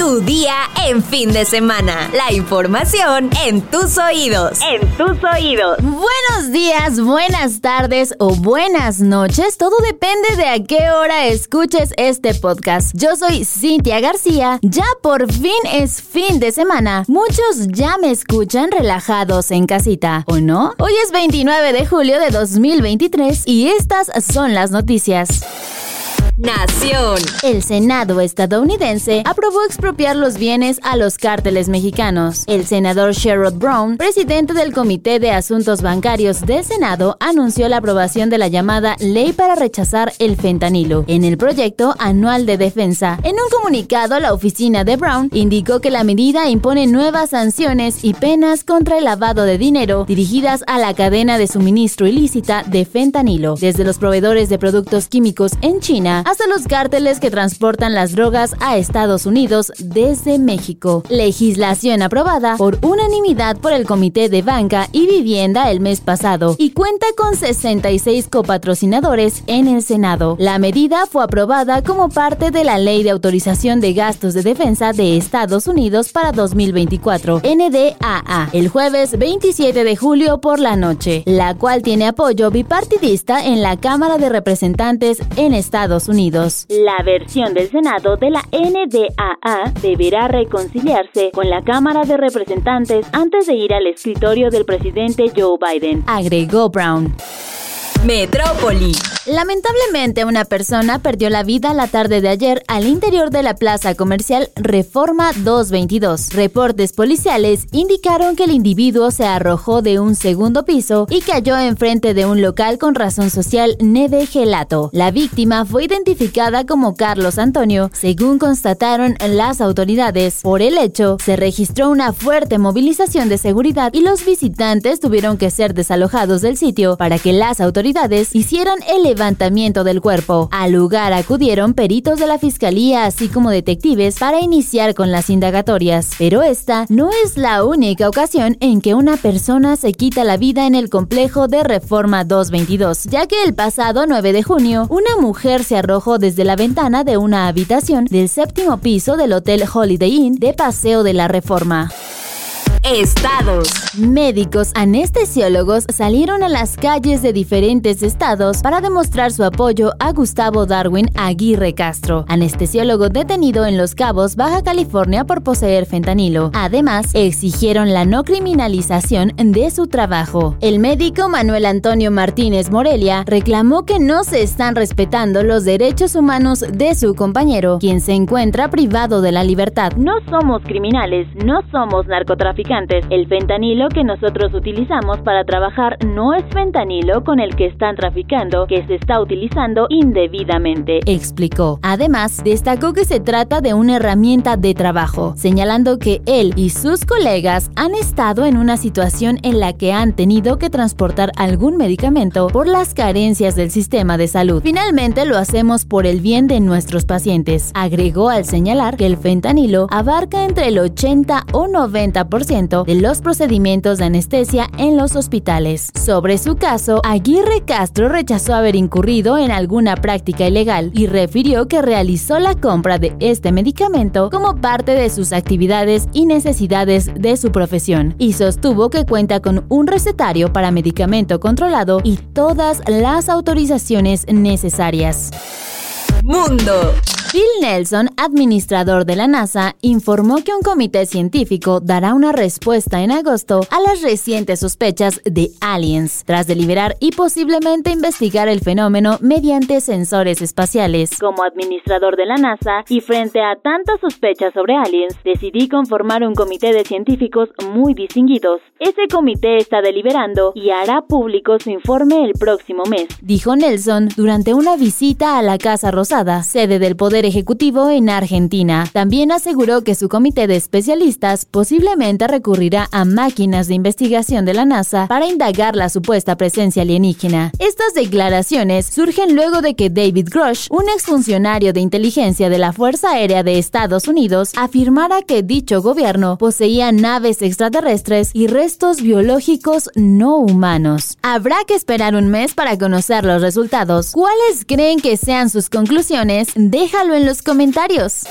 Tu día en fin de semana. La información en tus oídos. En tus oídos. Buenos días, buenas tardes o buenas noches. Todo depende de a qué hora escuches este podcast. Yo soy Cintia García. Ya por fin es fin de semana. Muchos ya me escuchan relajados en casita, ¿o no? Hoy es 29 de julio de 2023 y estas son las noticias. Nación. El Senado estadounidense aprobó expropiar los bienes a los cárteles mexicanos. El senador Sherrod Brown, presidente del Comité de Asuntos Bancarios del Senado, anunció la aprobación de la llamada Ley para rechazar el fentanilo en el proyecto anual de defensa. En un comunicado, la oficina de Brown indicó que la medida impone nuevas sanciones y penas contra el lavado de dinero dirigidas a la cadena de suministro ilícita de fentanilo, desde los proveedores de productos químicos en China hasta los cárteles que transportan las drogas a Estados Unidos desde México. Legislación aprobada por unanimidad por el Comité de Banca y Vivienda el mes pasado y cuenta con 66 copatrocinadores en el Senado. La medida fue aprobada como parte de la Ley de Autorización de Gastos de Defensa de Estados Unidos para 2024, NDAA, el jueves 27 de julio por la noche, la cual tiene apoyo bipartidista en la Cámara de Representantes en Estados Unidos. La versión del Senado de la NDAA deberá reconciliarse con la Cámara de Representantes antes de ir al escritorio del presidente Joe Biden, agregó Brown. Metrópoli. Lamentablemente, una persona perdió la vida la tarde de ayer al interior de la plaza comercial Reforma 222. Reportes policiales indicaron que el individuo se arrojó de un segundo piso y cayó enfrente de un local con razón social Neve Gelato. La víctima fue identificada como Carlos Antonio, según constataron las autoridades. Por el hecho, se registró una fuerte movilización de seguridad y los visitantes tuvieron que ser desalojados del sitio para que las autoridades hicieran el levantamiento del cuerpo. Al lugar acudieron peritos de la fiscalía así como detectives para iniciar con las indagatorias. Pero esta no es la única ocasión en que una persona se quita la vida en el complejo de Reforma 222, ya que el pasado 9 de junio, una mujer se arrojó desde la ventana de una habitación del séptimo piso del Hotel Holiday Inn de Paseo de la Reforma. Estados. Médicos anestesiólogos salieron a las calles de diferentes estados para demostrar su apoyo a Gustavo Darwin Aguirre Castro, anestesiólogo detenido en Los Cabos, Baja California por poseer fentanilo. Además, exigieron la no criminalización de su trabajo. El médico Manuel Antonio Martínez Morelia reclamó que no se están respetando los derechos humanos de su compañero, quien se encuentra privado de la libertad. No somos criminales, no somos narcotraficantes el fentanilo que nosotros utilizamos para trabajar no es fentanilo con el que están traficando, que se está utilizando indebidamente, explicó. Además, destacó que se trata de una herramienta de trabajo, señalando que él y sus colegas han estado en una situación en la que han tenido que transportar algún medicamento por las carencias del sistema de salud. Finalmente lo hacemos por el bien de nuestros pacientes, agregó al señalar que el fentanilo abarca entre el 80 o 90% de los procedimientos de anestesia en los hospitales. Sobre su caso, Aguirre Castro rechazó haber incurrido en alguna práctica ilegal y refirió que realizó la compra de este medicamento como parte de sus actividades y necesidades de su profesión, y sostuvo que cuenta con un recetario para medicamento controlado y todas las autorizaciones necesarias. Mundo. Bill Nelson, administrador de la NASA, informó que un comité científico dará una respuesta en agosto a las recientes sospechas de aliens, tras deliberar y posiblemente investigar el fenómeno mediante sensores espaciales. Como administrador de la NASA y frente a tantas sospechas sobre aliens, decidí conformar un comité de científicos muy distinguidos. Ese comité está deliberando y hará público su informe el próximo mes, dijo Nelson durante una visita a la Casa Rosada, sede del Poder Ejecutivo en Argentina. También aseguró que su comité de especialistas posiblemente recurrirá a máquinas de investigación de la NASA para indagar la supuesta presencia alienígena. Estas declaraciones surgen luego de que David Grush, un exfuncionario de inteligencia de la Fuerza Aérea de Estados Unidos, afirmara que dicho gobierno poseía naves extraterrestres y restos biológicos no humanos. Habrá que esperar un mes para conocer los resultados. ¿Cuáles creen que sean sus conclusiones? Déjalo en los comentarios.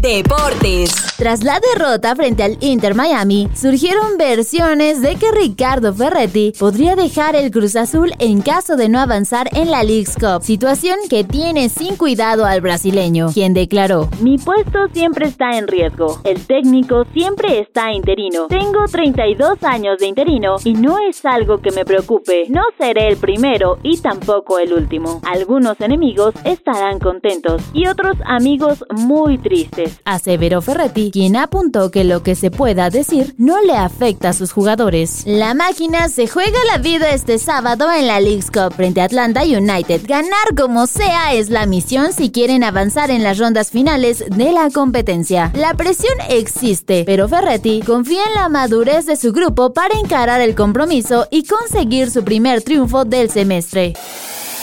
Deportes. Tras la derrota frente al Inter Miami, surgieron versiones de que Ricardo Ferretti podría dejar el Cruz Azul en caso de no avanzar en la League's Cup, situación que tiene sin cuidado al brasileño, quien declaró: Mi puesto siempre está en riesgo. El técnico siempre está interino. Tengo 32 años de interino y no es algo que me preocupe. No seré el primero y tampoco el último. Algunos enemigos estarán contentos y otros amigos muy tristes. Aseveró Ferretti, quien apuntó que lo que se pueda decir no le afecta a sus jugadores. La máquina se juega la vida este sábado en la League's Cup frente a Atlanta United. Ganar como sea es la misión si quieren avanzar en las rondas finales de la competencia. La presión existe, pero Ferretti confía en la madurez de su grupo para encarar el compromiso y conseguir su primer triunfo del semestre.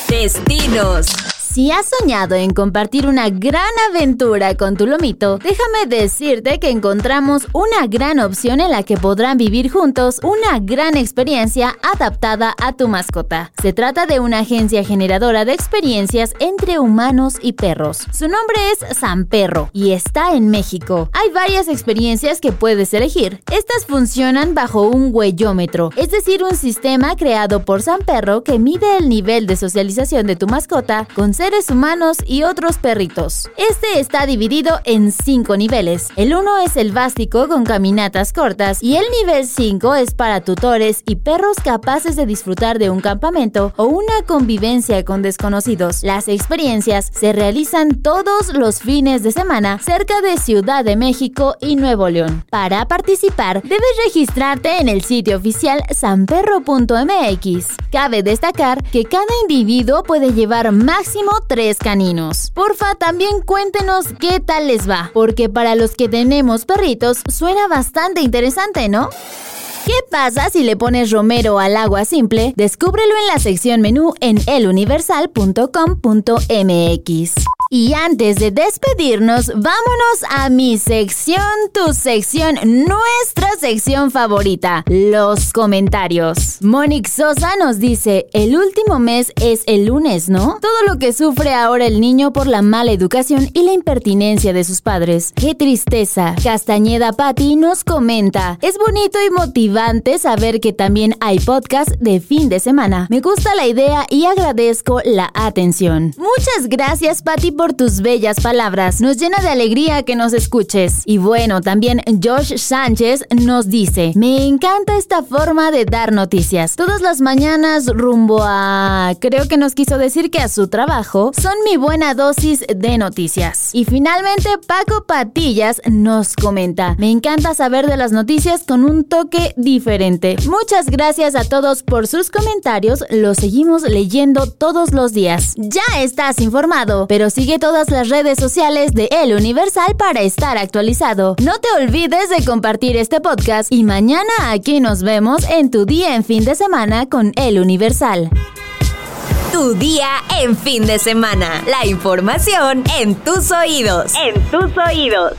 Destinos. Si has soñado en compartir una gran aventura con tu lomito, déjame decirte que encontramos una gran opción en la que podrán vivir juntos una gran experiencia adaptada a tu mascota. Se trata de una agencia generadora de experiencias entre humanos y perros. Su nombre es San Perro y está en México. Hay varias experiencias que puedes elegir. Estas funcionan bajo un huellómetro, es decir, un sistema creado por San Perro que mide el nivel de socialización de tu mascota con seres humanos y otros perritos. Este está dividido en cinco niveles. El 1 es el básico con caminatas cortas y el nivel 5 es para tutores y perros capaces de disfrutar de un campamento o una convivencia con desconocidos. Las experiencias se realizan todos los fines de semana cerca de Ciudad de México y Nuevo León. Para participar, debes registrarte en el sitio oficial sanperro.mx. Cabe destacar que cada individuo puede llevar máximo tres caninos. Porfa, también cuéntenos qué tal les va, porque para los que tenemos perritos suena bastante interesante, ¿no? ¿Qué pasa si le pones romero al agua simple? Descúbrelo en la sección menú en eluniversal.com.mx. Y antes de despedirnos, vámonos a mi sección, tu sección, nuestra sección favorita, los comentarios. Monique Sosa nos dice, el último mes es el lunes, ¿no? Todo lo que sufre ahora el niño por la mala educación y la impertinencia de sus padres. Qué tristeza. Castañeda Patti nos comenta, es bonito y motivante saber que también hay podcast de fin de semana. Me gusta la idea y agradezco la atención. Muchas gracias Patti por tus bellas palabras. Nos llena de alegría que nos escuches. Y bueno, también Josh Sánchez nos dice, me encanta esta forma de dar noticias. Todas las mañanas rumbo a... creo que nos quiso decir que a su trabajo son mi buena dosis de noticias. Y finalmente Paco Patillas nos comenta, me encanta saber de las noticias con un toque diferente. Muchas gracias a todos por sus comentarios, los seguimos leyendo todos los días. Ya estás informado, pero sigue todas las redes sociales de El Universal para estar actualizado. No te olvides de compartir este podcast y mañana aquí nos vemos en tu día en fin de semana con El Universal. Tu día en fin de semana. La información en tus oídos. En tus oídos.